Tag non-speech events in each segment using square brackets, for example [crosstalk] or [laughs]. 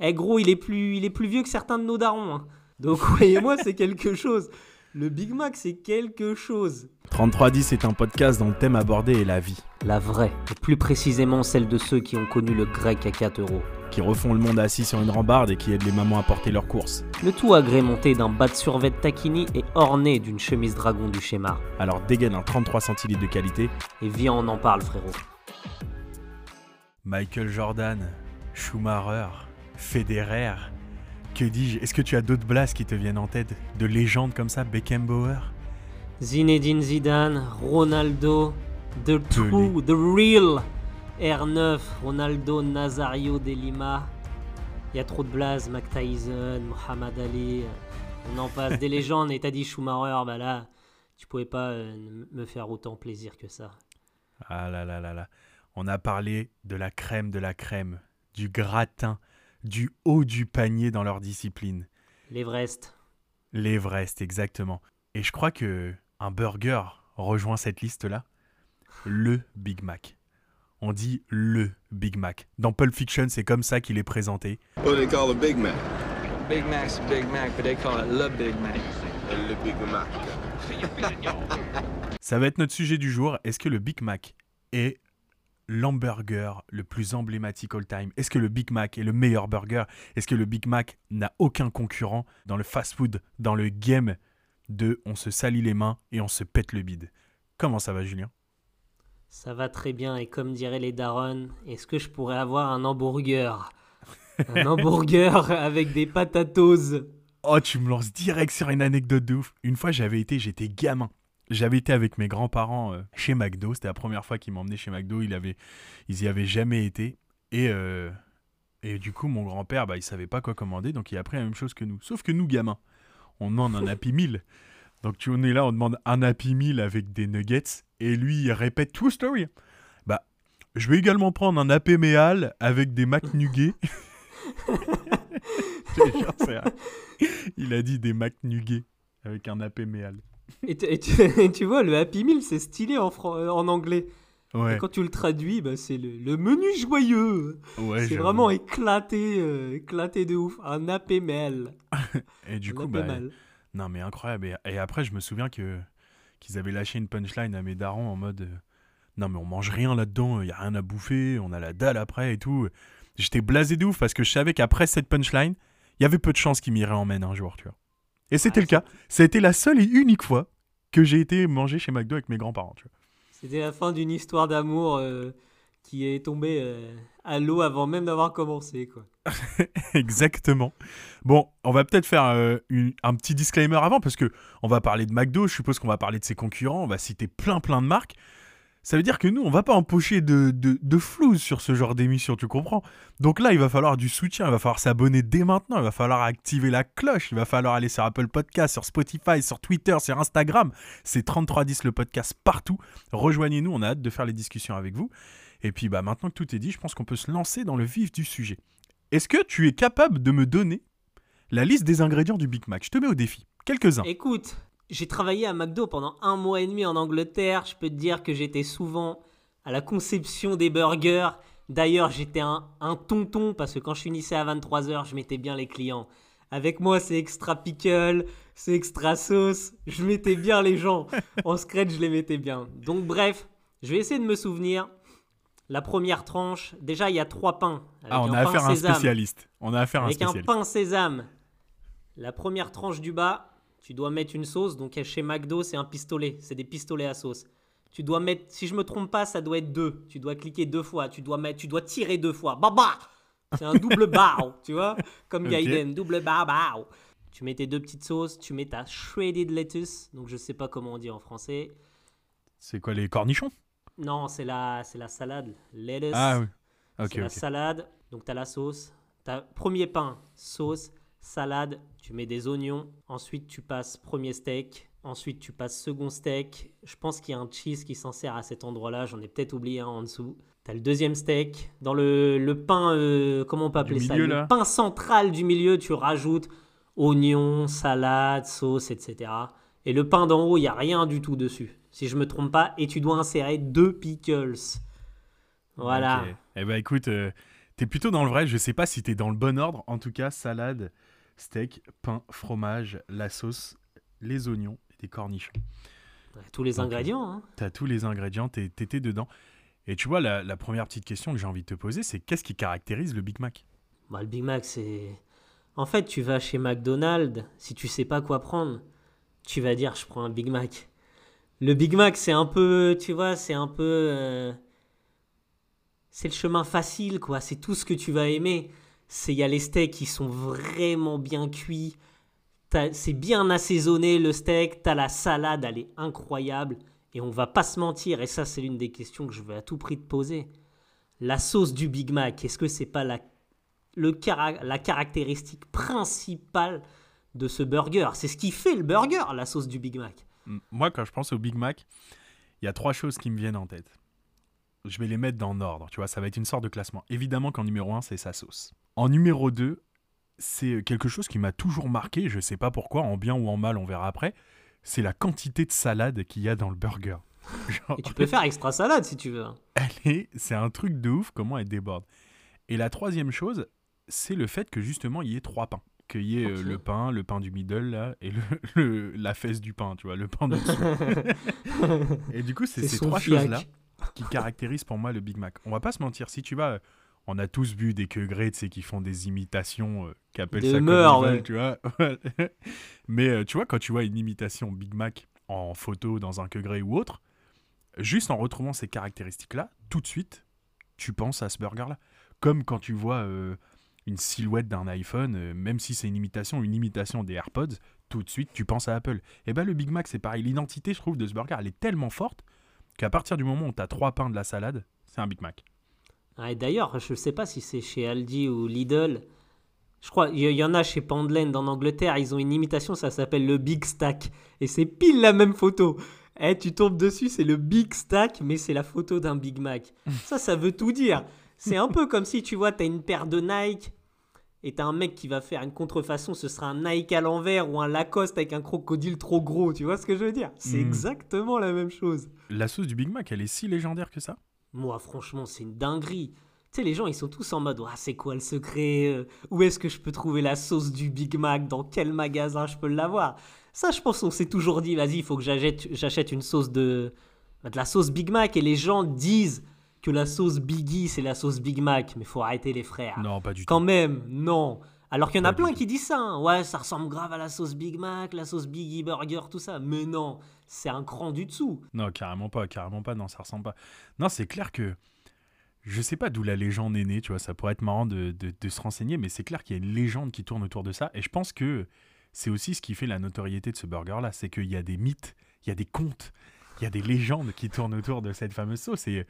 Eh gros, il est plus, il est plus vieux que certains de nos darons. hein. Donc [laughs] croyez-moi, c'est quelque chose. Le Big Mac, c'est quelque chose. 3310 est un podcast dont le thème abordé est la vie, La vraie, et plus précisément celle de ceux qui ont connu le grec à 4 euros. qui refont le monde assis sur une rambarde et qui aident les mamans à porter leurs courses. Le tout agrémenté d'un bas de survêt taquini et orné d'une chemise dragon du schéma. Alors dégaine un 33 centilitres de qualité. Et viens, on en parle, frérot. Michael Jordan, Schumacher, Federer, que dis-je? Est-ce que tu as d'autres blasts qui te viennent en tête? De légendes comme ça? Beckenbauer? Zinedine Zidane, Ronaldo, The True, The Real, R9, Ronaldo Nazario de Lima. Il y a trop de blazes, Mac Tyson, Muhammad Ali. On en passe des [laughs] légendes. Et t'as dit Schumacher, bah là, tu pouvais pas euh, me faire autant plaisir que ça. Ah là là là là. On a parlé de la crème de la crème, du gratin, du haut du panier dans leur discipline. L'Everest. L'Everest, exactement. Et je crois que un burger rejoint cette liste-là. Le Big Mac. On dit le Big Mac. Dans Pulp Fiction, c'est comme ça qu'il est présenté. What do they call a Big Mac? Big Mac's a Big Mac, but they call it Le Big Mac. Le Big Mac. [laughs] Ça va être notre sujet du jour. Est-ce que le Big Mac est l'hamburger le plus emblématique all time Est-ce que le Big Mac est le meilleur burger? Est-ce que le Big Mac n'a aucun concurrent dans le fast-food, dans le game de on se salit les mains et on se pète le bide? Comment ça va, Julien? Ça va très bien. Et comme diraient les darons, est-ce que je pourrais avoir un hamburger? Un [laughs] hamburger avec des patatos. Oh, tu me lances direct sur une anecdote de ouf. Une fois, j'avais été, j'étais gamin. J'avais été avec mes grands-parents euh, chez McDo. C'était la première fois qu'ils m'emmenaient chez McDo. Ils, avaient, ils y avaient jamais été. Et, euh, et du coup, mon grand-père, bah, il savait pas quoi commander. Donc, il a pris la même chose que nous. Sauf que nous, gamins, on demande un Happy Meal. Donc, tu on est là, on demande un Happy Meal avec des nuggets. Et lui, il répète True Story. Bah, je vais également prendre un Happy Meal avec des McNuggets. [laughs] [laughs] Il a dit des McNuggets avec un Happy Meal. Et, tu- et [laughs] tu, et tu vois, le Happy Meal, c'est stylé en, euh, en anglais. Ouais, Et quand tu le traduis, bah, c'est le, le menu joyeux. ouais, c'est vraiment éclaté, euh, éclaté de ouf. Un Happy Meal. [laughs] Et du Un coup, bah, non mais incroyable. Et, et après, je me souviens que qu'ils avaient lâché une punchline à mes darons en mode, euh, non mais on mange rien là-dedans, il y a rien à bouffer, on a la dalle après et tout. J'étais blasé de ouf parce que je savais qu'après cette punchline, il y avait peu de chances qu'ils m'iraient en main un jour, tu vois. Et c'était Ah, le cas. Ça a été la seule et unique fois que j'ai été manger chez McDo avec mes grands-parents. C'était la fin d'une histoire d'amour euh, qui est tombée euh, à l'eau avant même d'avoir commencé. Quoi. [laughs] Exactement. Bon, on va peut-être faire euh, une- un petit disclaimer avant parce que on va parler de McDo, je suppose qu'on va parler de ses concurrents, on va citer plein plein de marques. Ça veut dire que nous, on va pas empocher de, de, sur ce genre d'émission, tu comprends? Donc là, il va falloir du soutien, il va falloir s'abonner dès maintenant, il va falloir activer la cloche, il va falloir aller sur Apple Podcast, sur Spotify, sur Twitter, sur Instagram. C'est 3310 le podcast partout. Rejoignez-nous, on a hâte de faire les discussions avec vous. Et puis bah maintenant que tout est dit, je pense qu'on peut se lancer dans le vif du sujet. Est-ce que tu es capable de me donner la liste des ingrédients du Big Mac? Je te mets au défi. Quelques-uns. Écoute, j'ai travaillé à McDo pendant un mois et demi en Angleterre. Je peux te dire que j'étais souvent à la conception des burgers. D'ailleurs, j'étais un, un tonton parce que quand je finissais à 23h, je mettais bien les clients. Avec moi, c'est extra pickle, c'est extra sauce. Je mettais bien les gens. En scratch, je les mettais bien. Donc, bref, je vais essayer de me souvenir. La première tranche, déjà, il y a trois pains. avec Ah, on un a affaire à un spécialiste. On a affaire à un Avec un spécialiste. pain sésame. La première tranche du bas, tu dois mettre une sauce. Donc chez McDo, c'est un pistolet. C'est des pistolets à sauce. Tu dois mettre, si je me trompe pas, ça doit être deux. Tu dois cliquer deux fois. Tu dois mettre, tu dois tirer deux fois. Baba C'est un double [laughs] bow, tu vois? Comme Ok. Gaiden, double bow bow. Tu mets tes deux petites sauces. Tu mets ta shredded lettuce. Donc je sais pas comment on dit en français. C'est quoi les cornichons? Non, c'est la, c'est la salade. Lettuce. Ah oui. Ok, C'est la salade, donc tu as la sauce. T'as premier pain, sauce, salade, tu mets des oignons. Ensuite, tu passes premier steak. Ensuite, tu passes second steak. Je pense qu'il y a un cheese qui s'en sert à cet endroit-là. J'en ai peut-être oublié un en dessous. T'as le deuxième steak. Dans le, le pain, euh, comment on peut appeler ça? milieu, Le là pain central du milieu, tu rajoutes oignons, salade, sauce, etc. Et le pain d'en haut, il n'y a rien du tout dessus. Si je me trompe pas. Et tu dois insérer deux pickles. Voilà. Eh ben écoute, euh, T'es plutôt dans le vrai, je sais pas si t'es dans le bon ordre. En tout cas, salade, steak, pain, fromage, la sauce, les oignons et des cornichons. Tous les ingrédients. hein. T'as tous les ingrédients, t'étais dedans. Et tu vois, la, la première petite question que j'ai envie de te poser, c'est qu'est-ce qui caractérise le Big Mac? Bah, le Big Mac, c'est. En fait, tu vas chez McDonald's, si tu sais pas quoi prendre, tu vas dire je prends un Big Mac. Le Big Mac, c'est un peu. Tu vois, c'est un peu. euh, C'est le chemin facile, quoi. C'est tout ce que tu vas aimer. C'est il y a les steaks qui sont vraiment bien cuits. C'est bien assaisonné le steak. T'as la salade, elle est incroyable. Et on va pas se mentir, et ça, c'est l'une des questions que je veux à tout prix te poser. La sauce du Big Mac, est-ce que c'est pas la le la caractéristique principale de ce burger? C'est ce qui fait le burger, la sauce du Big Mac. Moi, quand je pense au Big Mac, il y a trois choses qui me viennent en tête. Je vais les mettre dans l'ordre, tu vois, ça va être une sorte de classement. Évidemment qu'en numéro 1, c'est sa sauce. En numéro 2, c'est quelque chose qui m'a toujours marqué, je sais pas pourquoi, en bien ou en mal, on verra après, c'est la quantité de salade qu'il y a dans le burger. [laughs] Genre, Et tu peux faire extra salade si tu veux. est, c'est un truc de ouf comment elle déborde. Et la troisième chose, c'est le fait que justement il y ait trois pains. Qu'il y ait euh, le pain, le pain du middle là, et le, [laughs] le- la fesse du pain, tu vois, le pain de dessous. [laughs] et du coup, c'est ces trois choses-là qui caractérisent pour moi le Big Mac. On va pas se mentir, si tu vas, euh, on a tous vu des queugrés, tu sais, qui font des imitations, euh, qui appellent Des ça comme meurs, ils veulent, ouais. tu vois. [laughs] Mais euh, tu vois, quand tu vois une imitation Big Mac en photo dans un queugré ou autre, juste en retrouvant ces caractéristiques-là, tout de suite, tu penses à ce burger-là. Comme quand tu vois euh, une silhouette d'un iPhone, euh, même si c'est une imitation, une imitation des AirPods, tout de suite, tu penses à Apple. Et ben le Big Mac, c'est pareil. L'identité, je trouve, de ce burger, elle est tellement forte qu'à partir du moment où tu as trois pains de la salade, c'est un Big Mac. Ah, et D'ailleurs, je ne sais pas si c'est chez Aldi ou Lidl. Je crois, il y, y en a chez Pandland en Angleterre, ils ont une imitation, ça s'appelle le Big Stack. Et c'est pile la même photo. Eh, tu tombes dessus, c'est le Big Stack, mais c'est la photo d'un Big Mac. [laughs] Ça, ça veut tout dire. C'est un peu comme si, tu vois, tu as une paire de Nike et t'as un mec qui va faire une contrefaçon, ce sera un Nike à l'envers ou un Lacoste avec un crocodile trop gros. Tu vois ce que je veux dire? C'est Mm. exactement la même chose. La sauce du Big Mac, elle est si légendaire que ça? Moi, franchement, c'est une dinguerie. Tu sais, les gens, ils sont tous en mode Ah, c'est quoi le secret Euh, Où est-ce que je peux trouver la sauce du Big Mac? Dans quel magasin je peux l'avoir? Ça, je pense qu'on s'est toujours dit Vas-y, il faut que j'achète, une sauce de. de la sauce Big Mac. Et les gens disent que la sauce Biggie, c'est la sauce Big Mac. Mais faut arrêter les frères. Non, pas du Quand tout. même, non. Alors qu'il y en a plein qui disent ça. hein. Ouais, ça ressemble grave à la sauce Big Mac, la sauce Biggie Burger, tout ça. Mais non, c'est un cran du dessous. Non, carrément pas, carrément pas, non, ça ressemble pas. Non, c'est clair que. Je sais pas d'où la légende est née, tu vois, ça pourrait être marrant de, de- de se renseigner, mais c'est clair qu'il y a une légende qui tourne autour de ça, et je pense que c'est aussi ce qui fait la notoriété de ce burger-là, c'est qu'il y a des mythes, il y a des contes, il y a des légendes qui tournent autour de cette fameuse sauce, et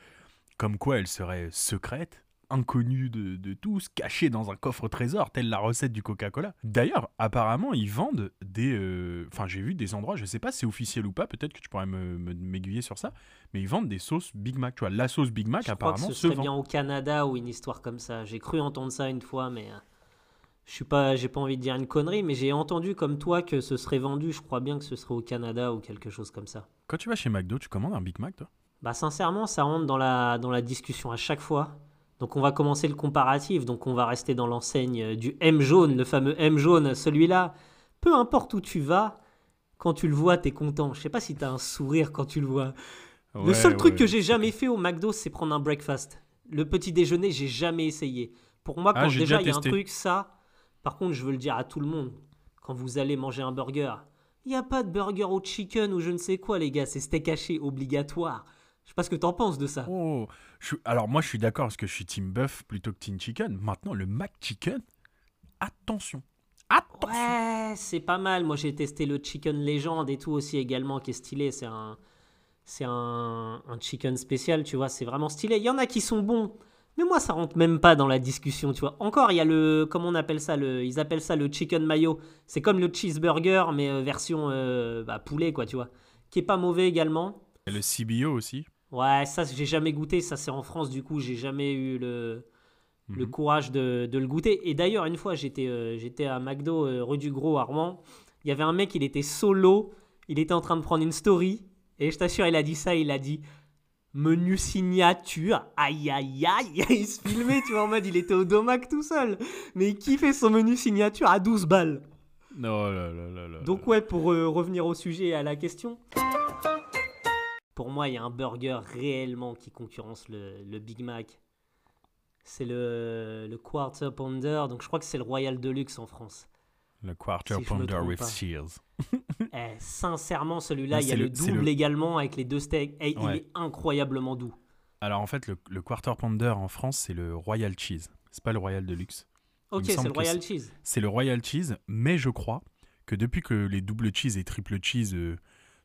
comme quoi elle serait secrète, inconnue de, de tous, cachée dans un coffre trésor, telle la recette du Coca-Cola. D'ailleurs, apparemment, ils vendent des... euh, Enfin, j'ai vu des endroits, je sais pas si c'est officiel ou pas, peut-être que tu pourrais me- me- m'aiguiller sur ça, mais ils vendent des sauces Big Mac. Tu vois, la sauce Big Mac, Je crois que apparemment, ce se serait vend. bien au Canada ou une histoire comme ça. J'ai cru entendre ça une fois, mais euh, je suis pas, j'ai pas envie de dire une connerie, mais j'ai entendu comme toi que ce serait vendu. Je crois bien que ce serait au Canada ou quelque chose comme ça. Quand tu vas chez McDo, tu commandes un Big Mac, toi? Bah sincèrement, ça rentre dans la dans la discussion à chaque fois. Donc on va commencer le comparatif. Donc on va rester dans l'enseigne euh, du M jaune, le fameux M jaune, celui-là. Peu importe où tu vas, quand tu le vois, t'es content. Je sais pas si t'as un sourire quand tu le vois. le Ouais, seul truc ouais. que j'ai jamais fait au McDo, c'est prendre un breakfast. Le petit déjeuner, j'ai jamais essayé. Pour moi, Ah, quand j'ai déjà il y a un truc, ça. Par contre, je veux le dire à tout le monde. Quand vous allez manger un burger, il n'y a pas de burger au chicken ou je ne sais quoi, les gars. C'est steak haché obligatoire. Je sais pas ce que t'en penses de ça. Oh, je- alors moi je suis d'accord parce que je suis team buff plutôt que team chicken. Maintenant le Mac chicken, attention, attention. Ouais, c'est pas mal. Moi, j'ai testé le Chicken Legend et tout aussi également, qui est stylé. C'est un, c'est un, un chicken spécial, tu vois. C'est vraiment stylé. Il y en a qui sont bons, mais moi, ça rentre même pas dans la discussion, tu vois. Encore, il y a le, comment on appelle ça le, Ils appellent ça le chicken mayo. C'est comme le cheeseburger, mais euh, version euh, bah, poulet, quoi, tu vois. Qui est pas mauvais également. Et le CBO aussi. Ouais, ça, j'ai jamais goûté. Ça, c'est en France, du coup, j'ai jamais eu le, le Mhm. courage de, de le goûter. Et d'ailleurs, une fois, j'étais euh, j'étais à McDo, euh, rue du Gros, à Rouen. Il y avait un mec, il était solo. Il était en train de prendre une story. Et je t'assure, il a dit ça. Il a dit Menu signature, aïe aïe aïe, [laughs] il se filmait, tu vois, en mode il était au domac tout seul. Mais il kiffait son menu signature à 12 balles. Non, là, là, là, là. Donc ouais, pour euh, revenir au sujet et à la question. Pour moi, il y a un burger réellement qui concurrence le, le Big Mac. C'est le, le Quarter Pounder, donc je crois que c'est le Royal Deluxe en France. Le Quarter Si Pounder with pas. cheers. [laughs] Eh, sincèrement, celui-là, il y a le, double le- également avec les deux steaks. Eh, Il Ouais. est incroyablement doux. Alors en fait, le, le Quarter Pounder en France, c'est le Royal Cheese. C'est pas le Royal Deluxe. Ok, c'est le Royal Cheese. C'est le Royal Cheese, mais je crois que depuis que les double cheese et triple cheese euh,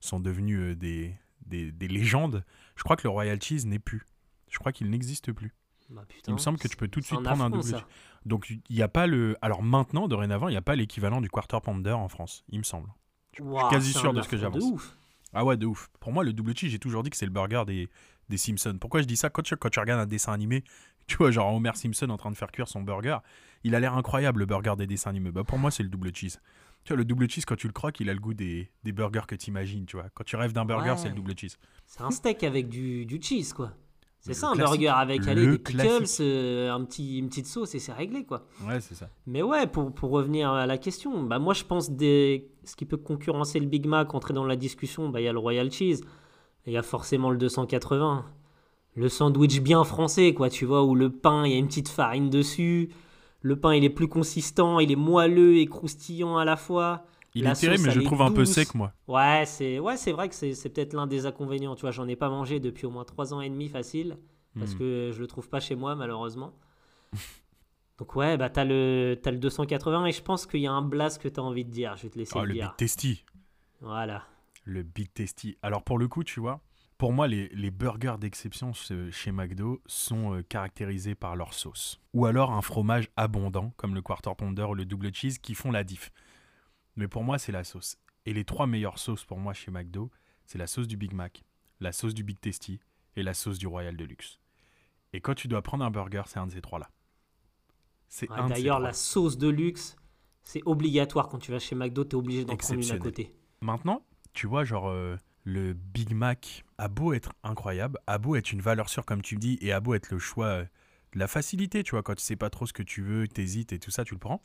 sont devenus euh, des, des, des légendes, je crois que le Royal Cheese n'est plus. Je crois qu'il n'existe plus. Bah, putain, Il me semble que tu peux tout de suite prendre un double ça. cheese. Donc il n'y a pas le. Alors maintenant, dorénavant, il n'y a pas l'équivalent du Quarter Pounder en France, il me semble. Ouah, quasi c'est sûr de ce que j'avance. Ah ouais, de ouf. Pour moi, le double cheese, j'ai toujours dit que c'est le burger des, des Simpsons. Pourquoi je dis ça? Quand tu, quand tu regardes un dessin animé, [laughs] tu vois, genre Homer Simpson en train de faire cuire son burger, il a l'air incroyable le burger des dessins animés. Bah, pour moi, c'est le double cheese. Tu vois, le double cheese, quand tu le croques, il a le goût des, des burgers que tu imagines, tu vois. Quand tu rêves d'un burger, Ouais. c'est le double cheese. C'est un steak avec du, du cheese, quoi. C'est ça, un burger avec allez, Le des pickles, euh, un petit, une petite sauce et c'est réglé, quoi. Ouais, c'est ça. Mais ouais, pour, pour revenir à la question, bah moi je pense des, ce qui peut concurrencer le Big Mac, entrer dans la discussion, bah il y a le Royal Cheese, et il y a forcément le 280. Le sandwich bien français, quoi, tu vois, où le pain, il y a une petite farine dessus, le pain il est plus consistant, il est moelleux et croustillant à la fois. Il La est sauce, mais je le trouve un peu sec, moi. Ouais, c'est ouais, c'est vrai que c'est peut-être l'un des inconvénients, tu vois, j'en ai pas mangé depuis au moins 3 ans et demi facile, parce Hmm. que je le trouve pas chez moi malheureusement. [laughs] Donc ouais, bah t'as le, le 280 et je pense qu'il y a un blast que t'as envie de dire, je vais te laisser Oh, le le dire. Big Tasty. Voilà. Le Big Tasty. Alors pour le coup, tu vois, pour moi, les, les burgers d'exception ce- chez McDo sont euh, caractérisés par leur sauce. Ou alors un fromage abondant, comme le Quarter Pounder ou le Double Cheese, qui font la diff. Mais pour moi, c'est la sauce. Et les trois meilleures sauces pour moi chez McDo, c'est la sauce du Big Mac, la sauce du Big Tasty et la sauce du Royal Deluxe. Et quand tu dois prendre un burger, c'est un de ces trois-là. C'est Ouais, un de ces D'ailleurs, la sauce de luxe, c'est obligatoire quand tu vas chez McDo, t'es obligé d'en prendre une à côté. Maintenant, tu vois, genre, euh, le Big Mac a beau être incroyable, a beau être une valeur sûre, comme tu me dis, et a beau être le choix euh, de la facilité, tu vois, quand tu sais pas trop ce que tu veux, t'hésites et tout ça, tu le prends.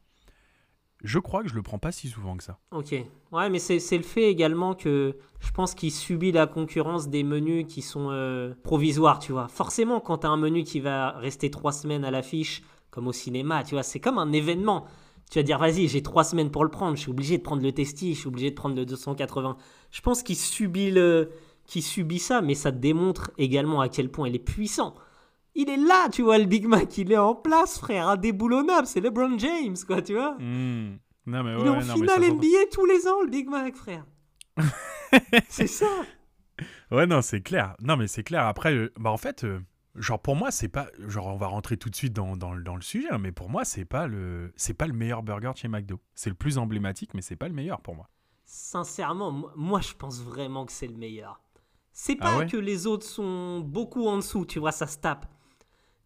Je crois que je le prends pas si souvent que ça. Ok. Ouais, mais c'est le fait également que je pense qu'il subit la concurrence des menus qui sont euh, provisoires, tu vois. Forcément, quand t'as un menu qui va rester trois semaines à l'affiche, comme au cinéma, tu vois, c'est comme un événement. Tu vas dire, vas-y, j'ai trois semaines pour le prendre, je suis obligé de prendre le Testi, je suis obligé de prendre le 280. Je pense qu'il subit, le... qu'il subit ça, mais ça démontre également à quel point il est puissant. Il est là, tu vois, le Big Mac, il est en place, frère, indéboulonnable, c'est LeBron James, quoi, tu vois. Non, mais Il est en finale NBA tous les ans, le Big Mac, frère. [laughs] c'est ça. Ouais, non, c'est clair. Non, mais c'est clair. Après, euh, bah en fait, euh, genre pour moi, c'est pas. Genre, on va rentrer tout de suite dans, dans, le- dans le sujet, hein, mais pour moi, c'est pas le, c'est pas le meilleur burger de chez McDo. C'est le plus emblématique, mais c'est pas le meilleur pour moi. Sincèrement, mo- moi, je pense vraiment que c'est le meilleur. C'est Ah pas ouais? que les autres sont beaucoup en dessous, tu vois, ça se tape.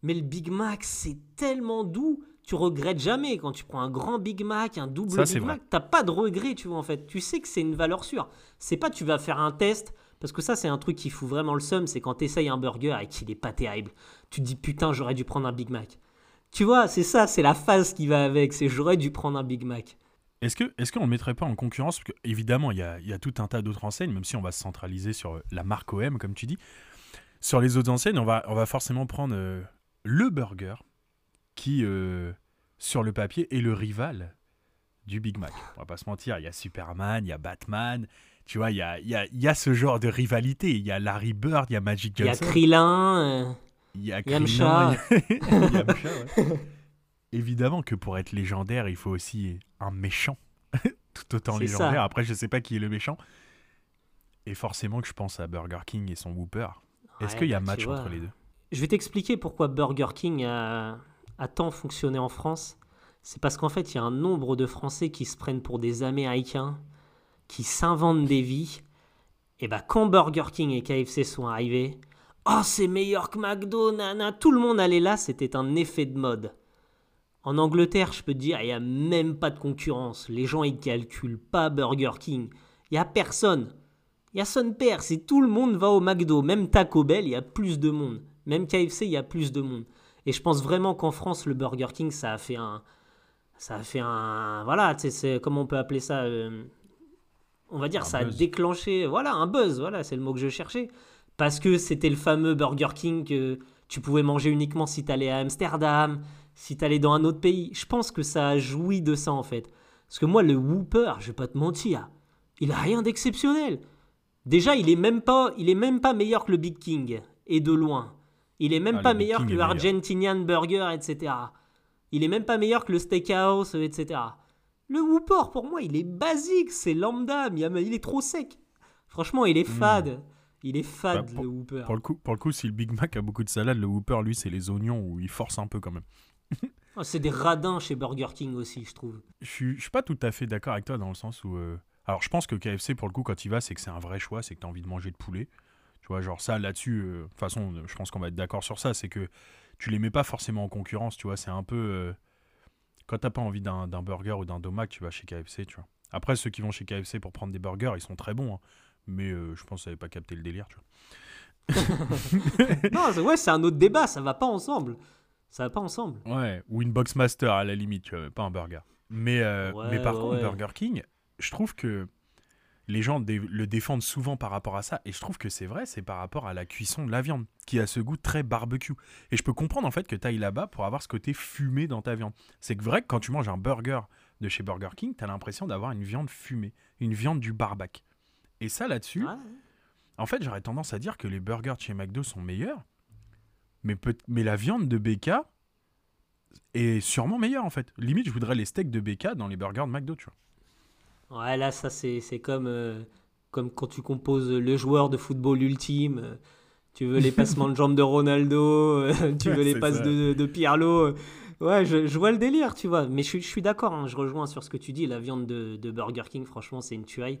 Mais le Big Mac, c'est tellement doux, tu regrettes jamais quand tu prends un grand Big Mac, un double Ça, Big. Mac, t'as pas de regret, tu vois, en fait. Tu sais que c'est une valeur sûre. C'est pas tu vas faire un test, parce que ça, c'est un truc qui fout vraiment le seum, c'est quand t'essayes un burger et qu'il est pas terrible. Tu te dis, putain, j'aurais dû prendre un Big Mac. Tu vois, c'est ça, c'est la phase qui va avec, c'est j'aurais dû prendre un Big Mac. Est-ce que est-ce qu'on le mettrait pas en concurrence Parce que évidemment, il y a, tout un tas d'autres enseignes, même si on va se centraliser sur euh, la marque OM, comme tu dis. Sur les autres enseignes, on va, on va forcément prendre euh, le burger qui, euh, sur le papier, est le rival du Big Mac. On va pas se mentir, il y a Superman, il y a Batman. Tu vois, il y a, y, a, y a ce genre de rivalité. Il y a Larry Bird, il y a Magic Il y a Johnson. Krillin. euh, Il y a Yamcha. Krillin, il y a- [laughs] [laughs] Yamcha, ouais. Évidemment que pour être légendaire, il faut aussi un méchant. [laughs] Tout autant légendaire. ça. Après, je sais pas qui est le méchant. Et forcément que je pense à Burger King et son Whooper. Est-ce qu'il y a bah, match entre les deux? Je vais t'expliquer pourquoi Burger King a, a tant fonctionné en France. C'est parce qu'en fait, il y a un nombre de Français qui se prennent pour des Américains, qui s'inventent des vies. Et bah, quand Burger King et KFC sont arrivés, oh, c'est meilleur que McDo, nana, tout le monde allait là, c'était un effet de mode. En Angleterre, je peux te dire, il n'y a même pas de concurrence. Les gens, ils calculent pas Burger King. Il n'y a personne. Il y a son père, c'est tout le monde va au McDo. Même Taco Bell, il y a plus de monde. Même KFC, il y a plus de monde. Et je pense vraiment qu'en France, le Burger King, ça a fait un. Ça a fait un. Voilà, c'est. Comment on peut appeler ça euh, On va dire, Un ça a déclenché. Voilà, un buzz, voilà, c'est le mot que je cherchais. Parce que c'était le fameux Burger King que tu pouvais manger uniquement si t'allais à Amsterdam, si t'allais dans un autre pays. Je pense que ça a joui de ça, en fait. Parce que moi, le Whooper, je vais pas te mentir, il a rien d'exceptionnel. Déjà, il est même pas, il est même pas meilleur que le Big King, et de loin. Il est même Ah, pas le meilleur King que le meilleur. Argentinian Burger, etc. Il est même pas meilleur que le Steakhouse, etc. Le Whooper, pour moi, il est basique, c'est lambda, mais il est trop sec. Franchement, il est fade. Il est fade, Hmm. Bah, pour- le Whooper. Pour le, coup, pour le coup, si le Big Mac a beaucoup de salade, le Whopper, lui, c'est les oignons où il force un peu quand même. Oh, c'est des radins chez Burger King aussi, je trouve. Je suis, je suis pas tout à fait d'accord avec toi dans le sens où. euh, Alors, je pense que KFC, pour le coup, quand il va, c'est que c'est un vrai choix, c'est que tu as envie de manger de poulet. Tu vois, genre ça, là-dessus, euh, de toute façon, je pense qu'on va être d'accord sur ça, c'est que tu les mets pas forcément en concurrence, tu vois, c'est un peu. euh, Quand t'as pas envie d'un burger ou d'un domac, tu vas chez KFC, tu vois. Après, ceux qui vont chez KFC pour prendre des burgers, ils sont très bons, hein. mais euh, je pense que ça n'avait pas capté le délire, tu vois. [laughs] non, c'est- ouais, c'est un autre débat, ça va pas ensemble. Ça va pas ensemble. Ouais, ou une Boxmaster à la limite, tu vois, pas un burger. Mais, euh, Ouais, mais par ouais, contre, ouais. Burger King, je trouve que les gens dé- le défendent souvent par rapport à ça, et je trouve que c'est vrai, c'est par rapport à la cuisson de la viande, qui a ce goût très barbecue. Et je peux comprendre en fait que tu ailles là-bas pour avoir ce côté fumé dans ta viande. C'est vrai que quand tu manges un burger de chez Burger King, tu as l'impression d'avoir une viande fumée, une viande du barbac. Et ça là-dessus, en fait, j'aurais tendance à dire que les burgers de chez McDo sont meilleurs, mais, mais la viande de BK est sûrement meilleure en fait. Limite, je voudrais les steaks de BK dans les burgers de McDo, tu vois. Ouais, là, ça, c'est comme, euh, comme quand tu composes le joueur de football ultime. Tu veux les passements de [laughs] jambes de Ronaldo, euh, tu veux Ouais, les passes de, de Pirlo. Ouais, je, je vois le délire, tu vois. Mais je, suis- je suis d'accord, hein, je rejoins sur ce que tu dis. La viande de, de Burger King, franchement, c'est une tuerie.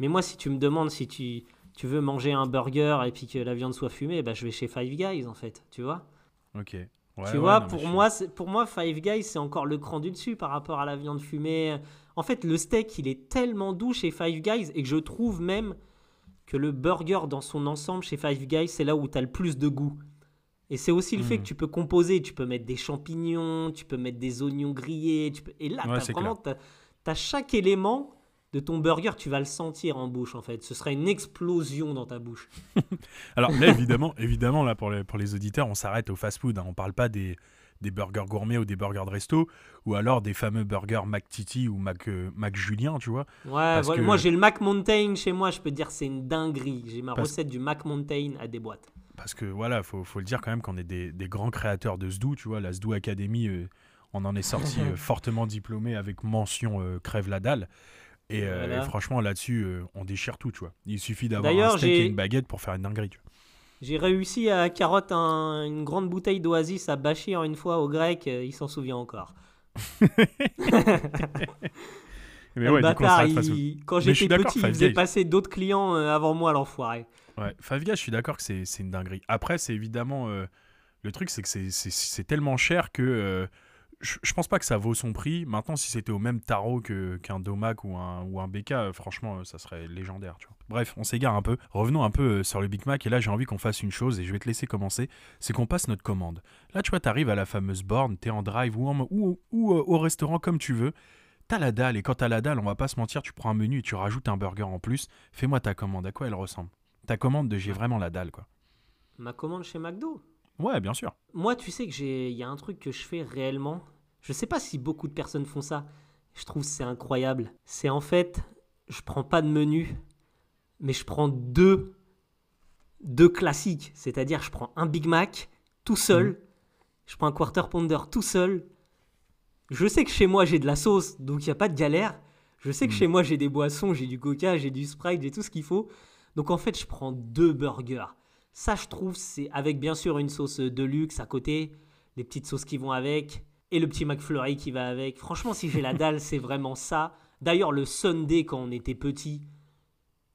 Mais moi, si tu me demandes si tu, tu veux manger un burger et puis que la viande soit fumée, bah, je vais chez Five Guys, en fait, tu vois. Ok. Ouais, tu ouais, vois, non, pour, moi, pour moi, Five Guys, c'est encore le cran du dessus par rapport à la viande fumée. En fait, le steak, il est tellement doux chez Five Guys et que je trouve même que le burger dans son ensemble chez Five Guys, c'est là où tu as le plus de goût. Et c'est aussi le fait Mhm. que tu peux composer, tu peux mettre des champignons, tu peux mettre des oignons grillés, tu peux... et là, Ouais, tu as, chaque élément de ton burger, tu vas le sentir en bouche, en fait. Ce sera une explosion dans ta bouche. [laughs] Alors là, évidemment, évidemment là, pour, les, pour les auditeurs, on s'arrête au fast-food. Hein. On parle pas des, des burgers gourmets ou des burgers de resto, ou alors des fameux burgers McTiti ou Mac, euh, Mac Julien, tu vois. Ouais, voilà. que- moi j'ai le Mac Mountain chez moi, je peux dire c'est une dinguerie. J'ai ma Parce- recette du Mac Mountain à des boîtes. Parce que voilà, faut, faut le dire quand même qu'on est des, des grands créateurs de SDO, tu vois. La SDO Academy, euh, on en est sorti [laughs] euh, fortement diplômé avec mention crève la dalle. Et, Voilà. et franchement, là-dessus, on déchire tout, tu vois. Il suffit d'avoir un steak et une baguette pour faire une dinguerie, tu vois. J'ai réussi à carotte un- une grande bouteille d'Oasis à Bachir une fois au grec, euh, il s'en souvient encore. [laughs] Mais ouais, du coup, bâtard, il- quand j'étais petit, il faisait passer d'autres clients euh, avant moi, l'enfoiré. Ouais, Five Guys, je suis d'accord que c'est une dinguerie. Après, c'est évidemment. euh, le truc, c'est que c'est- tellement cher que. euh, je, je pense pas que ça vaut son prix. Maintenant, si c'était au même tarot qu'un Domac ou un, ou un BK, euh, franchement, euh, ça serait légendaire. Tu vois. Bref, on s'égare un peu. Revenons un peu euh, sur le Big Mac. Et là, j'ai envie qu'on fasse une chose et je vais te laisser commencer. C'est qu'on passe notre commande. Là, tu vois, t'arrives à la fameuse borne, t'es en drive ou, en- ou, ou, euh, au restaurant comme tu veux. T'as la dalle et quand t'as la dalle, on va pas se mentir, tu prends un menu et tu rajoutes un burger en plus. Fais-moi ta commande. À quoi elle ressemble? Ta commande de j'ai vraiment la dalle, quoi. Ma commande chez McDo? Ouais, bien sûr. Moi, tu sais que j'ai, il y a un truc que je fais réellement. Je sais pas si beaucoup de personnes font ça. Je trouve que c'est incroyable. C'est en fait, je prends pas de menu, mais je prends deux, deux classiques. C'est-à-dire, je prends un Big Mac tout seul, Mhm. je prends un Quarter Pounder tout seul. Je sais que chez moi j'ai de la sauce, donc il y a pas de galère. Je sais que Mhm. chez moi j'ai des boissons, j'ai du Coca, j'ai du Sprite, j'ai tout ce qu'il faut. Donc en fait, je prends deux burgers. Ça, je trouve, c'est avec bien sûr une sauce de luxe à côté, les petites sauces qui vont avec, et le petit McFlurry qui va avec. Franchement, si j'ai la dalle, c'est vraiment ça. D'ailleurs, le Sunday, quand on était petit,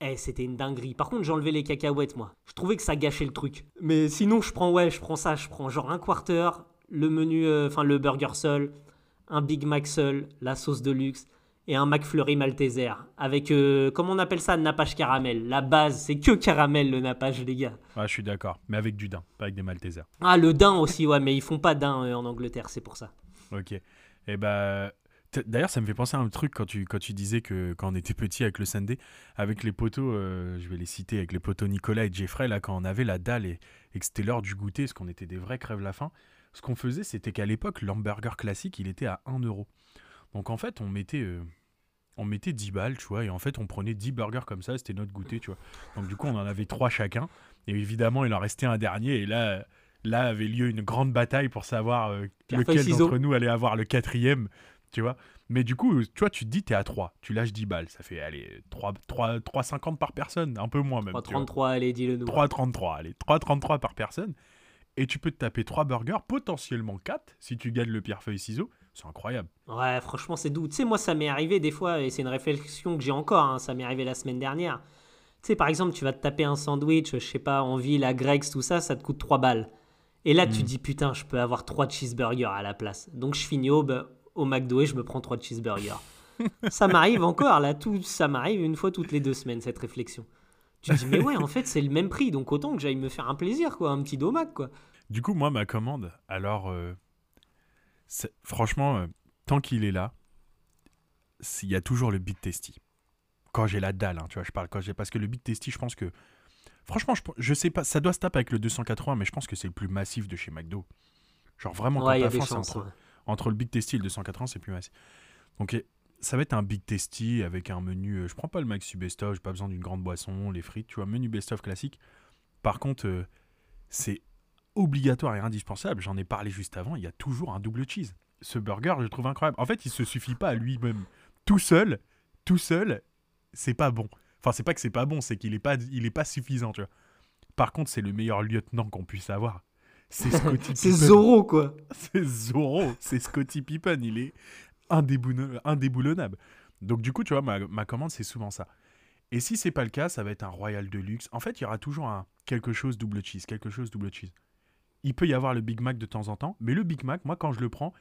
eh, c'était une dinguerie. Par contre, j'enlevais les cacahuètes, moi. Je trouvais que ça gâchait le truc. Mais sinon, je prends, ouais, je prends ça. Je prends genre un quarter, le menu, euh, enfin le burger seul, un Big Mac seul, la sauce de luxe. et un McFlurry Malteser. Avec, euh, comment on appelle ça, nappage caramel. La base, c'est que caramel le nappage, les gars. Ouais, je suis d'accord. Mais avec du daim, pas avec des Maltesers. Ah, le daim aussi, ouais, mais ils font pas daim euh, en Angleterre, c'est pour ça. Ok. Et bah. t- D'ailleurs, ça me fait penser à un truc quand tu, quand tu disais que quand on était petit avec le Sunday, avec les poteaux, euh, je vais les citer, avec les poteaux Nicolas et Jeffrey, là, quand on avait la dalle et, et que c'était l'heure du goûter, parce qu'on était des vrais crèves la faim, ce qu'on faisait, c'était qu'à l'époque, l'hamburger classique, il était à 1 euro. Donc en fait, on mettait, euh, on mettait 10 balles, tu vois, et en fait, on prenait 10 burgers comme ça, c'était notre goûter, tu vois. Donc du coup, on en avait 3 chacun, et évidemment, il en restait un dernier, et là, là avait lieu une grande bataille pour savoir euh, Pierre, feuille, lequel d'entre nous allait avoir le quatrième, tu vois. Mais du coup, tu vois, tu te dis, t'es à 3, tu lâches 10 balles, ça fait, allez, 3, 3, 3,50 par personne, un peu moins même. tu vois. 3,33, allez, dis-le nous. 3,33, allez, 3,33 par personne. Et tu peux te taper 3 burgers, potentiellement 4, si tu gagnes le pierre-feuille-ciseau. C'est incroyable. Ouais, franchement, c'est doux. Tu sais, moi, ça m'est arrivé des fois, et c'est une réflexion que j'ai encore, hein, ça m'est arrivé la semaine dernière. Tu sais, par exemple, tu vas te taper un sandwich, je sais pas, en ville, à Greg's, tout ça, ça te coûte 3 balles. Et là, tu Mm. dis, putain, je peux avoir 3 cheeseburgers à la place. Donc, je finis au, bah, au McDo et je me prends 3 cheeseburgers. [laughs] ça m'arrive encore, là, tout, ça m'arrive une fois toutes les deux semaines, cette réflexion. Tu te dis, mais ouais, en fait, c'est le même prix, donc autant que j'aille me faire un plaisir, quoi, un petit domac, quoi. Du coup, moi, ma commande, alors, euh, franchement, euh, tant qu'il est là, il y a toujours le Big Tasty. Quand j'ai la dalle, hein, tu vois, je parle quand j'ai. Parce que le Big Tasty, je pense que. Franchement, je, je sais pas, ça doit se taper avec le 280, mais je pense que c'est le plus massif de chez McDo. Genre vraiment, Ouais, chances. entre, ouais. entre le Big Tasty et le 280, c'est plus massif. Donc, ça va être un Big Tasty avec un menu. euh, je prends pas le Maxi Best of, j'ai pas besoin d'une grande boisson, les frites, tu vois, menu Best of classique. Par contre, euh, c'est obligatoire et indispensable. J'en ai parlé juste avant, il y a toujours un double cheese. Ce burger, je le trouve incroyable. En fait, il se suffit pas à lui-même. Tout seul, tout seul, c'est pas bon. Enfin, c'est pas que c'est pas bon, c'est qu'il est pas, il est pas suffisant, tu vois. Par contre, c'est le meilleur lieutenant qu'on puisse avoir. C'est [laughs] Scotty C'est. Zorro, quoi. [laughs] C'est Zorro, c'est Scotty Pippen, il est indéboulonna- indéboulonnable. Donc du coup, tu vois, ma, ma commande, c'est souvent ça. Et si c'est pas le cas, ça va être un Royal Deluxe. En fait, il y aura toujours un quelque chose double cheese, quelque chose double cheese. Il peut y avoir le Big Mac de temps en temps, mais le Big Mac, moi, quand je le prends,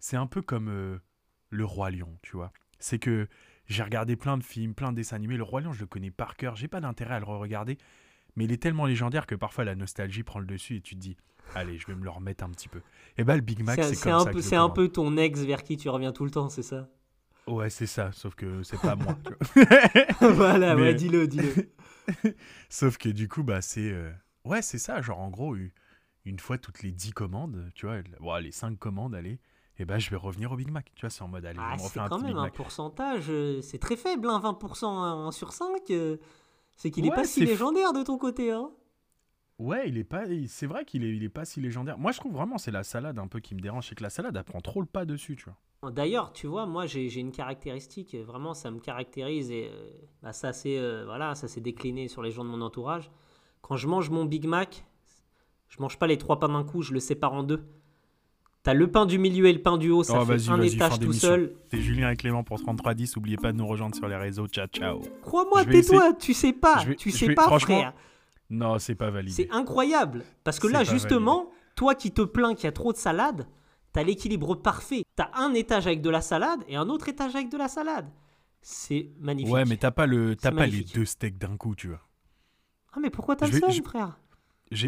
c'est un peu comme euh, le Roi Lion, tu vois. C'est que j'ai regardé plein de films, plein de dessins animés. Le Roi Lion, je le connais par cœur. J'ai pas d'intérêt à le re-regarder, mais il est tellement légendaire que parfois la nostalgie prend le dessus et tu te dis, allez, je vais me le remettre un petit peu. Et ben le Big Mac, C'est comme un, ça peu, c'est un ton ex vers qui tu reviens tout le temps, c'est ça? Ouais, c'est ça, sauf que c'est pas moi. [laughs] Voilà, Mais- ouais, dis-le, dis-le. [laughs] sauf que du coup, bah, c'est. euh, Ouais, c'est ça, genre en gros, une fois toutes les 10 commandes, tu vois, les 5 commandes, allez, et ben je vais revenir au Big Mac. Tu vois, c'est en mode, allez, Ah, c'est refais un quand petit même Big un Mac. pourcentage, euh, c'est très faible, hein, 20% en- sur 5. euh, c'est qu'il est Ouais, pas si légendaire de ton côté. Hein. Ouais, il est pas. C'est vrai qu'il est, il est pas si légendaire. Moi, je trouve vraiment, c'est la salade un peu qui me dérange. C'est que la salade, elle prend trop le pas dessus, tu vois. D'ailleurs, tu vois, moi j'ai une caractéristique, euh, vraiment ça me caractérise et euh, bah, ça c'est euh, voilà, ça s'est décliné sur les gens de mon entourage. Quand je mange mon Big Mac, je mange pas les trois pains d'un coup, je le sépare en deux. T'as le pain du milieu et le pain du haut, ça Oh, fait un étage tout seul. C'est Julien et Clément pour 3310. Oubliez pas de nous rejoindre sur les réseaux. Ciao, ciao. Crois-moi, tais-toi, tu sais pas, vais- tu sais vais- pas, franchement, frère. Non, c'est pas validé. C'est incroyable. Parce que là, justement, toi qui te plains qu'il y a trop de salade, t'as l'équilibre parfait. T'as un étage avec de la salade et un autre étage avec de la salade. C'est magnifique. Ouais, mais t'as pas, le, pas les deux steaks d'un coup, tu vois. Ah, mais pourquoi t'as le je- frère?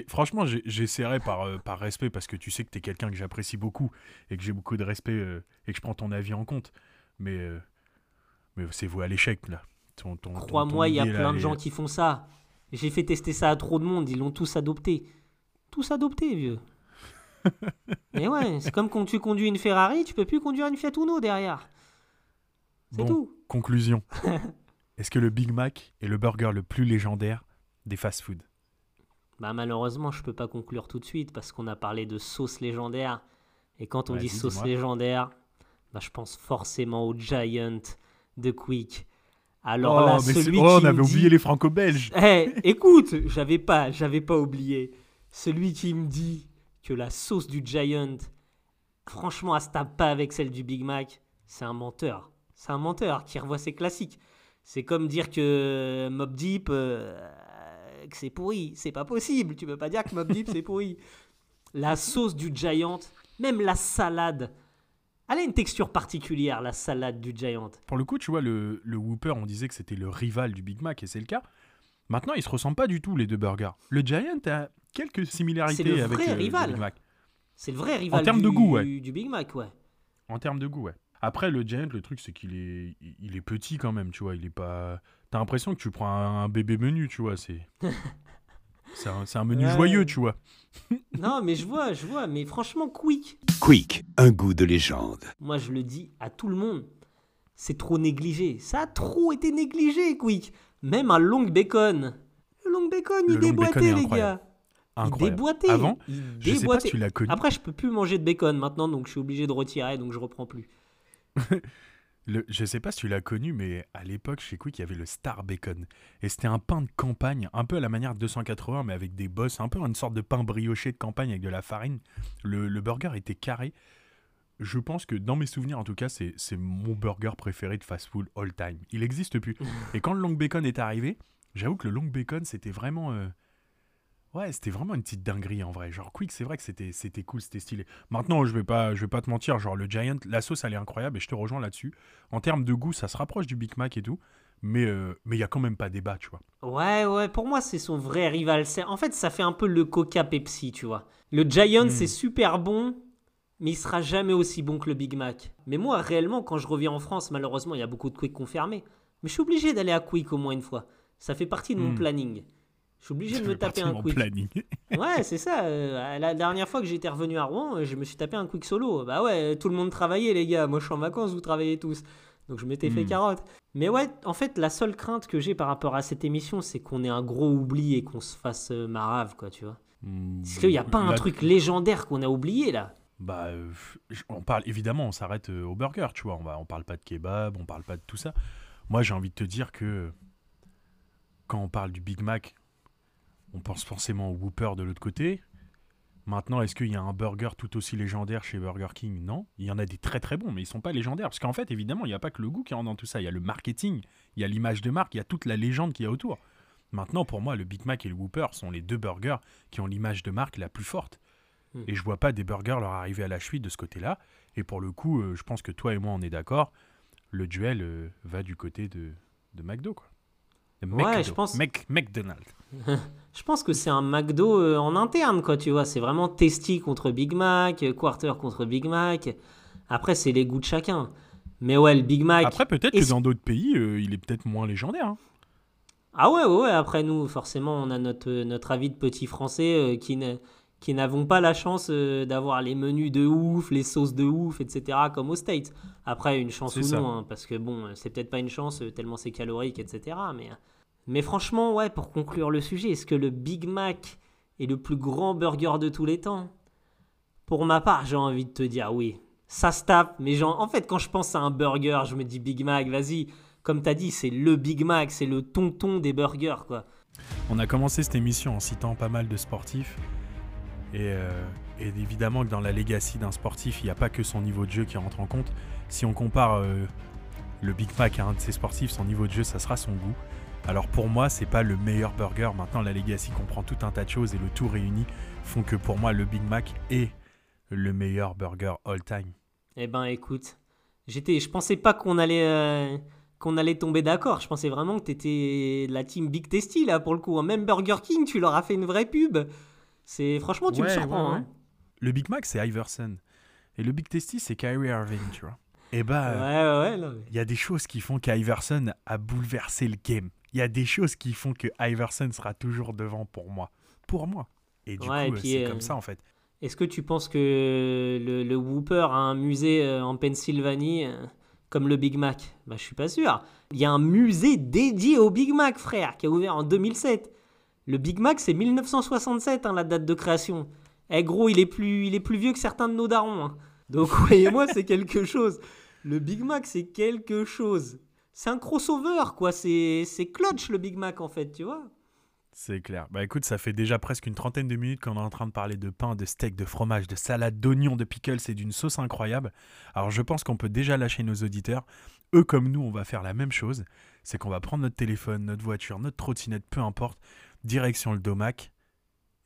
Franchement, j'essaierai par, euh, par respect parce que tu sais que t'es quelqu'un que j'apprécie beaucoup et que j'ai beaucoup de respect euh, et que je prends ton avis en compte. Mais, euh, mais c'est vous à l'échec là. Ton- ton- Crois-moi, il y a là, plein de gens qui font ça. J'ai fait tester ça à trop de monde, ils l'ont tous adopté. Tous adoptés, vieux. [laughs] Mais ouais, c'est comme quand tu conduis une Ferrari, tu peux plus conduire une Fiat Uno derrière. C'est Bon, tout. Conclusion. [laughs] Est-ce que le Big Mac est le burger le plus légendaire des fast-food Bah malheureusement, je peux pas conclure tout de suite parce qu'on a parlé de sauce légendaire. Et quand on dit sauce légendaire, bah je pense forcément au Giant de Quick. Alors là, mais c'est- celui oh, qui on avait oublié les franco-belges. [laughs] Eh, écoute, j'avais pas, j'avais pas oublié. Celui qui me dit que la sauce du Giant, franchement, elle se tape pas avec celle du Big Mac, c'est un menteur. C'est un menteur qui revoit ses classiques. C'est comme dire que Mob Deep, euh, que c'est pourri. C'est pas possible. Tu peux pas dire que Mob Deep c'est pourri. La sauce du Giant, même la salade, Elle a une texture particulière, la salade du Giant. Pour le coup, tu vois, le, le Whopper, on disait que c'était le rival du Big Mac, et c'est le cas. Maintenant, ils se ressemblent pas du tout, les deux burgers. Le Giant a quelques similarités avec le- rival. Big Mac. C'est le vrai rival termes du, de goût, ouais. du Big Mac, ouais. En termes de goût, ouais. Après, le Giant, le truc, c'est qu'il est, il est petit quand même, tu vois. Il est pas. T'as l'impression que tu prends un, un bébé menu, tu vois. C'est. [laughs] c'est un, menu Ouais. joyeux, tu vois. [laughs] non, mais je vois, je vois. Mais franchement, Quick, Quick, un goût de légende. moi je le dis à tout le monde, c'est trop négligé. Ça a trop été négligé, Quick. Même un long bacon. Le long bacon, Le il long déboîtait, bacon les gars. Incroyable. Il déboîtait. Avant, il je sais pas déboîtait. si tu l'as connu. Après, je peux plus manger de bacon maintenant, donc je suis obligé de retirer, donc je reprends plus. [laughs] Le, je sais pas si tu l'as connu, mais à l'époque, chez Quick, il y avait le Star Bacon. Et c'était un pain de campagne, un peu à la manière de 280, mais avec des bosses, un peu une sorte de pain brioché de campagne avec de la farine. Le, le burger était carré. Je pense que dans mes souvenirs, en tout cas, c'est c'est mon burger préféré de fast-food all time. Il n'existe plus. Et quand le long bacon est arrivé, j'avoue que le long bacon, c'était vraiment. euh, Ouais, c'était vraiment une petite dinguerie en vrai. Genre Quick, c'est vrai que c'était c'était cool, c'était stylé. Maintenant, je vais pas je vais pas te mentir, genre le Giant, la sauce elle est incroyable et je te rejoins là-dessus. En termes de goût, ça se rapproche du Big Mac et tout, mais euh, mais il y a quand même pas débat, tu vois. Ouais, ouais, pour moi, c'est son vrai rival. C'est- En fait, ça fait un peu le Coca Pepsi, tu vois. Le Giant, Hmm. c'est super bon, mais il sera jamais aussi bon que le Big Mac. Mais moi, réellement, quand je reviens en France, malheureusement, il y a beaucoup de Quick confirmés. Mais je suis obligé d'aller à Quick au moins une fois. Ça fait partie de mon Hmm. planning. Je suis obligé de me taper un Quick. planning. [laughs] Ouais, c'est ça. euh, la dernière fois que j'étais revenu à Rouen, euh, je me suis tapé un quick solo. Bah ouais, tout le monde travaillait, les gars. Moi, je suis en vacances, vous travaillez tous. Donc, je m'étais fait Hmm. carotte. Mais ouais, en fait, la seule crainte que j'ai par rapport à cette émission, c'est qu'on ait un gros oubli et qu'on se fasse euh, marave, quoi, tu vois. Parce qu'il n'y a pas un truc légendaire qu'on a oublié, là. Bah, euh, on parle évidemment, on s'arrête au burger, tu vois. On va, on parle pas de kebab, on parle pas de tout ça. Moi, j'ai envie de te dire que quand on parle du Big Mac, on pense forcément au Whopper de l'autre côté. Maintenant, est-ce qu'il y a un burger tout aussi légendaire chez Burger King? Non. Il y en a des très très bons, mais ils sont pas légendaires. Parce qu'en fait, évidemment, il n'y a pas que le goût qui rentre dans tout ça. Il y a le marketing, il y a l'image de marque, il y a toute la légende qu'il y a autour. Maintenant, pour moi, le Big Mac et le Whopper sont les deux burgers qui ont l'image de marque la plus forte. Hmm. Et je vois pas des burgers leur arriver à la cheville de ce côté-là. Et pour le coup, euh, je pense que toi et moi, on est d'accord. Le duel euh, va du côté de, de McDo, quoi. De Ouais, McDo. je pense- Mc- McDonald's. [laughs] Je pense que c'est un McDo euh, en interne, quoi, tu vois. C'est vraiment Tasty contre Big Mac, euh, Quarter contre Big Mac. Après, c'est les goûts de chacun. Mais ouais, le Big Mac. Après, peut-être que dans d'autres pays, euh, il est peut-être moins légendaire. hein. Ah ouais, ouais, ouais, après nous, forcément, on a notre, notre avis de petits Français euh, qui n'a- qui n'avons pas la chance euh, d'avoir les menus de ouf, les sauces de ouf, etc., comme aux States. Après, une chance ou ça. non, hein, parce que bon, c'est peut-être pas une chance tellement c'est calorique, etc., mais, mais franchement, ouais, pour conclure le sujet, est-ce que le Big Mac est le plus grand burger de tous les temps? Pour ma part, j'ai envie de te dire oui. Ça se tape, mais genre, en fait, quand je pense à un burger, je me dis Big Mac, vas-y. Comme t'as dit, c'est le Big Mac, c'est le tonton des burgers, quoi. On a commencé cette émission en citant pas mal de sportifs. Et, euh, évidemment que dans la legacy d'un sportif, il n'y a pas que son niveau de jeu qui rentre en compte. Si on compare euh, le Big Mac à un de ces sportifs, son niveau de jeu, ça sera son goût. Alors pour moi, c'est pas le meilleur burger. Maintenant, la legacy comprend tout un tas de choses et le tout réuni font que pour moi, le Big Mac est le meilleur burger all time. Eh ben, écoute, j'étais, je pensais pas qu'on allait, euh, qu'on allait tomber d'accord. Je pensais vraiment que t'étais la team Big Tasty là pour le coup. Même Burger King, tu leur as fait une vraie pub. C'est franchement, tu me surprends. ouais, hein. Le Big Mac, c'est Iverson. Et le Big Tasty, c'est Kyrie Irving, tu vois. Et bah, Ouais, ouais, ouais. non, mais- il y a des choses qui font qu'Iverson a bouleversé le game. Il y a des choses qui font que Iverson sera toujours devant pour moi. Pour moi. Et du Ouais, coup, c'est euh, comme ça en fait. Est-ce que tu penses que le, le Whooper a un musée euh, en Pennsylvanie euh, comme le Big Mac? Bah, je suis pas sûr. Il y a un musée dédié au Big Mac, frère, qui a ouvert en 2007. Le Big Mac, c'est 1967, hein, la date de création. Eh gros, il est plus, il est plus vieux que certains de nos darons. hein. Donc, [laughs] croyez-moi, c'est quelque chose. Le Big Mac, c'est quelque chose. C'est un crossover, quoi. C'est c'est clutch, le Big Mac, en fait, tu vois. C'est clair. Bah écoute, ça fait déjà presque une trentaine de minutes qu'on est en train de parler de pain, de steak, de fromage, de salade, d'oignons, de pickles et d'une sauce incroyable. Alors je pense qu'on peut déjà lâcher nos auditeurs. Eux comme nous, on va faire la même chose. C'est qu'on va prendre notre téléphone, notre voiture, notre trottinette, peu importe, direction le Domac.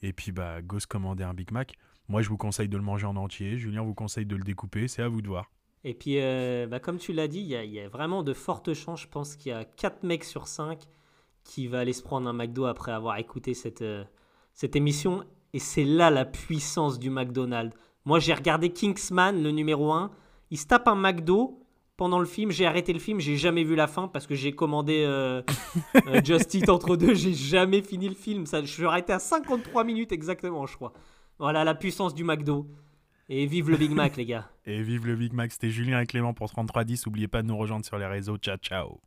Et puis bah go se commander un Big Mac. Moi je vous conseille de le manger en entier. Julien vous conseille de le découper. C'est à vous de voir. Et puis, euh, bah, comme tu l'as dit, il y, a- il y a vraiment de fortes chances. Je pense qu'il y a 4 mecs sur 5 qui va aller se prendre un McDo après avoir écouté cette, euh, cette émission. Et c'est là la puissance du McDonald's. Moi, j'ai regardé Kingsman, le numéro 1. Il se tape un McDo pendant le film. J'ai arrêté le film. J'ai jamais vu la fin parce que j'ai commandé euh, [laughs] Just Eat entre deux. J'ai jamais fini le film. Ça, je suis arrêté à 53 minutes exactement, je crois. Voilà la puissance du McDo. Et vive le Big Mac, les gars. Et vive le Big Mac, c'était Julien et Clément pour 3310. N'oubliez pas de nous rejoindre sur les réseaux. Ciao, ciao.